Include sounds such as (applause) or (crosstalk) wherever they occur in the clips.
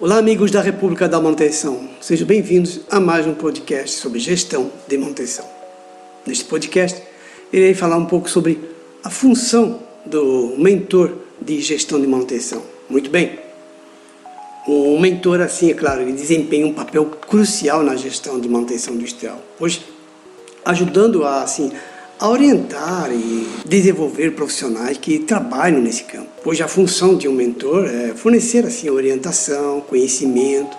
Olá, amigos da República da Manutenção. Sejam bem-vindos a mais um podcast sobre gestão de manutenção. Neste podcast, irei falar um pouco sobre a função do mentor de gestão de manutenção. Muito bem. O mentor, assim, é claro, ele desempenha um papel crucial na gestão de manutenção industrial, pois ajudando a, assim, a orientar e desenvolver profissionais que trabalham nesse campo. Pois a função de um mentor é fornecer assim orientação, conhecimento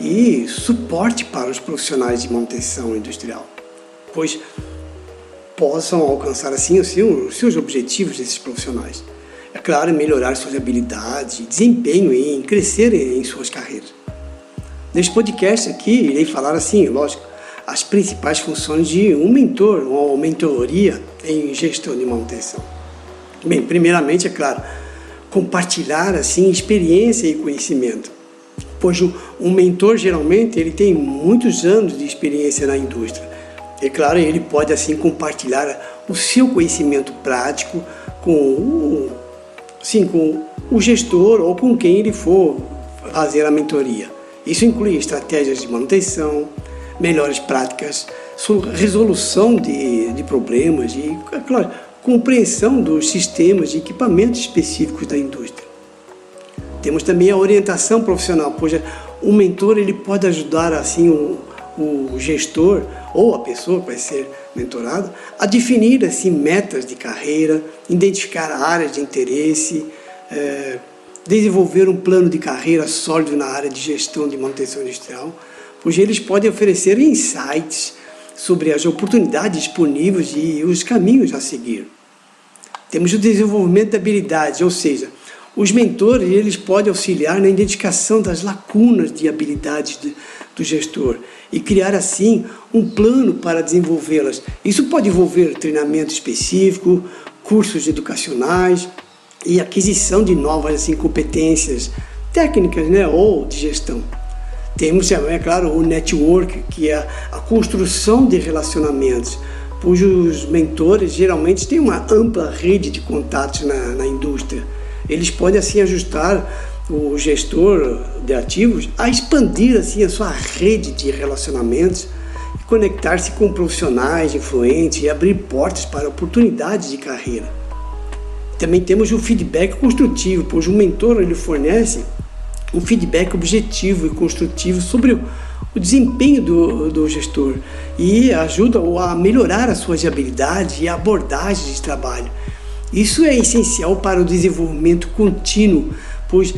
e suporte para os profissionais de manutenção industrial, pois possam alcançar assim os seus objetivos desses profissionais. É claro, melhorar suas habilidades, desempenho e crescer em suas carreiras. Neste podcast aqui irei falar assim, lógico, as principais funções de um mentor ou mentoria em gestão de manutenção. Bem, primeiramente, é claro, compartilhar assim experiência e conhecimento, pois um mentor geralmente ele tem muitos anos de experiência na indústria. É claro, ele pode assim compartilhar o seu conhecimento prático com o, sim, com o gestor ou com quem ele for fazer a mentoria. Isso inclui estratégias de manutenção, melhores práticas, resolução de, de problemas e, é claro, compreensão dos sistemas e equipamentos específicos da indústria. Temos também a orientação profissional, pois o mentor ele pode ajudar assim o, o gestor ou a pessoa que vai ser mentorado a definir assim metas de carreira, identificar áreas de interesse, é, desenvolver um plano de carreira sólido na área de gestão de manutenção industrial pois eles podem oferecer insights sobre as oportunidades disponíveis e os caminhos a seguir. Temos o desenvolvimento de habilidades, ou seja, os mentores eles podem auxiliar na identificação das lacunas de habilidades de, do gestor e criar assim um plano para desenvolvê-las. Isso pode envolver treinamento específico, cursos educacionais e aquisição de novas assim, competências técnicas né, ou de gestão. Temos, é claro, o network, que é a construção de relacionamentos, cujos mentores geralmente têm uma ampla rede de contatos na, na indústria. Eles podem assim ajustar o gestor de ativos a expandir assim a sua rede de relacionamentos conectar-se com profissionais influentes e abrir portas para oportunidades de carreira. Também temos o feedback construtivo, pois o mentor ele fornece um feedback objetivo e construtivo sobre o desempenho do, do gestor e ajuda a melhorar as suas habilidades e abordagens de trabalho. Isso é essencial para o desenvolvimento contínuo, pois uh,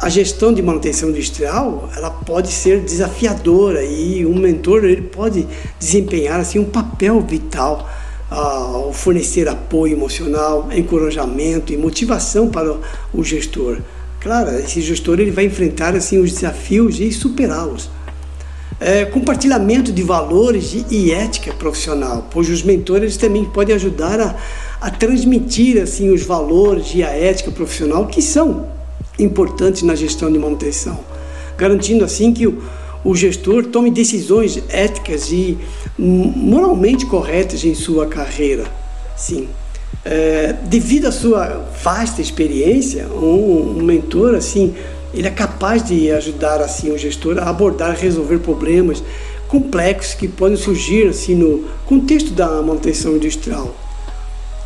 a gestão de manutenção industrial ela pode ser desafiadora e um mentor ele pode desempenhar assim um papel vital ao fornecer apoio emocional, encorajamento e motivação para o gestor. Claro, esse gestor ele vai enfrentar assim os desafios e superá-los. É, compartilhamento de valores e ética profissional, pois os mentores também podem ajudar a, a transmitir assim os valores e a ética profissional que são importantes na gestão de manutenção, garantindo assim que o, o gestor tome decisões éticas e moralmente corretas em sua carreira. Sim. É, devido à sua vasta experiência, um, um, mentor assim, ele é capaz de ajudar assim o gestor a abordar, resolver problemas complexos que podem surgir assim no contexto da manutenção industrial.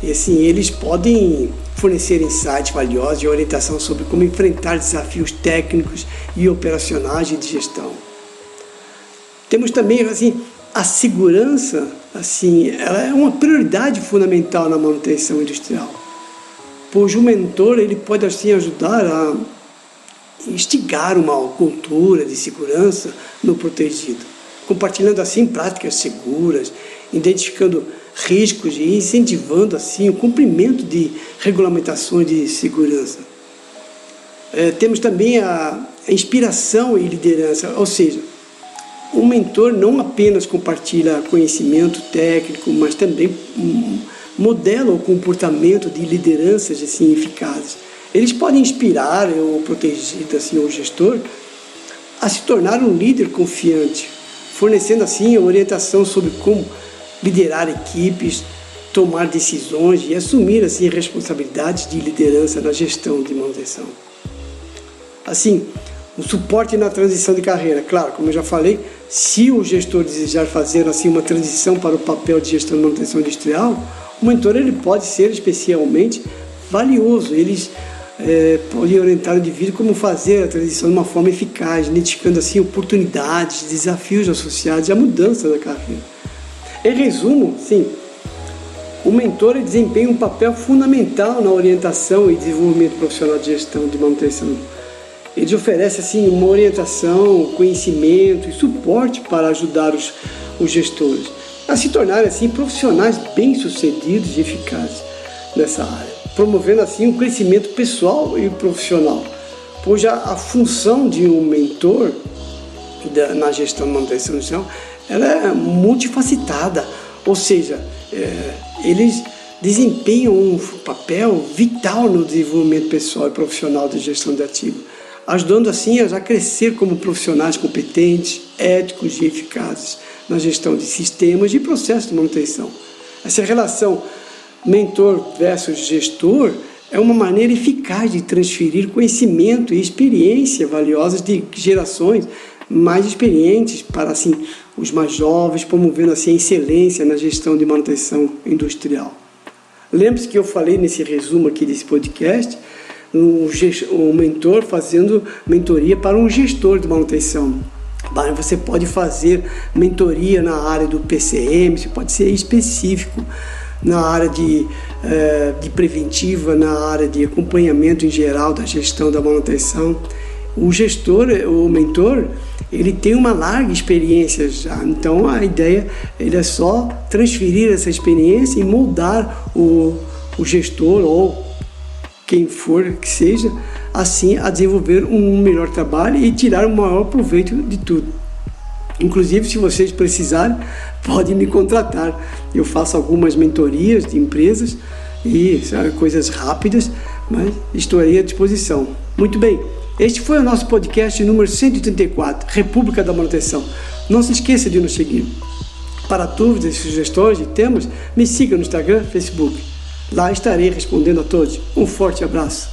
E assim, eles podem fornecer insights valiosos e orientação sobre como enfrentar desafios técnicos e operacionais de gestão. Temos também assim a segurança, assim, ela é uma prioridade fundamental na manutenção industrial. Pois o mentor ele pode assim ajudar a instigar uma cultura de segurança no protegido, compartilhando assim práticas seguras, identificando riscos e incentivando assim o cumprimento de regulamentações de segurança. É, temos também a, a inspiração e liderança, ou seja, o mentor não apenas compartilha conhecimento técnico, mas também modela o comportamento de lideranças assim, eficazes. Eles podem inspirar o protegido, assim, o gestor, a se tornar um líder confiante, fornecendo assim orientação sobre como liderar equipes, tomar decisões e assumir assim responsabilidades de liderança na gestão de manutenção. Assim, o suporte na transição de carreira. Claro, como eu já falei, se o gestor desejar fazer assim uma transição para o papel de gestão de manutenção industrial, o mentor ele pode ser especialmente valioso. Eles é, podem orientar o indivíduo como fazer a transição de uma forma eficaz, identificando assim oportunidades, desafios associados à mudança da carreira. Em resumo, sim, o mentor desempenha um papel fundamental na orientação e desenvolvimento profissional de gestão de manutenção eles oferecem assim uma orientação, conhecimento e suporte para ajudar os, os gestores a se tornarem assim profissionais bem-sucedidos e eficazes nessa área, promovendo assim um crescimento pessoal e profissional. Pois a, a função de um mentor da, na gestão de manutenção industrial ela é multifacetada, ou seja, é, eles desempenham um papel vital no desenvolvimento pessoal e profissional da gestão de ativo ajudando assim a crescer como profissionais competentes, éticos e eficazes na gestão de sistemas e processos de manutenção. Essa relação mentor versus gestor é uma maneira eficaz de transferir conhecimento e experiência valiosas de gerações mais experientes para assim os mais jovens, promovendo assim a excelência na gestão de manutenção industrial. Lembre-se que eu falei nesse resumo aqui desse podcast um mentor fazendo mentoria para um gestor de manutenção. Você pode fazer mentoria na área do PCM, você pode ser específico na área de, eh, de preventiva, na área de acompanhamento em geral da gestão da manutenção. O gestor, o mentor, ele tem uma larga experiência já, então a ideia ele é só transferir essa experiência e moldar o, o gestor ou quem for que seja, assim a desenvolver um melhor trabalho e tirar o maior proveito de tudo. Inclusive, se vocês precisarem, (laughs) podem me contratar. Eu faço algumas mentorias de empresas e sabe, coisas rápidas, mas estou aí à disposição. Muito bem, este foi o nosso podcast número 134, República da Manutenção. Não se esqueça de nos seguir. Para dúvidas e sugestões de temas, me siga no Instagram, Facebook. Lá estarei respondendo a todos. Um forte abraço.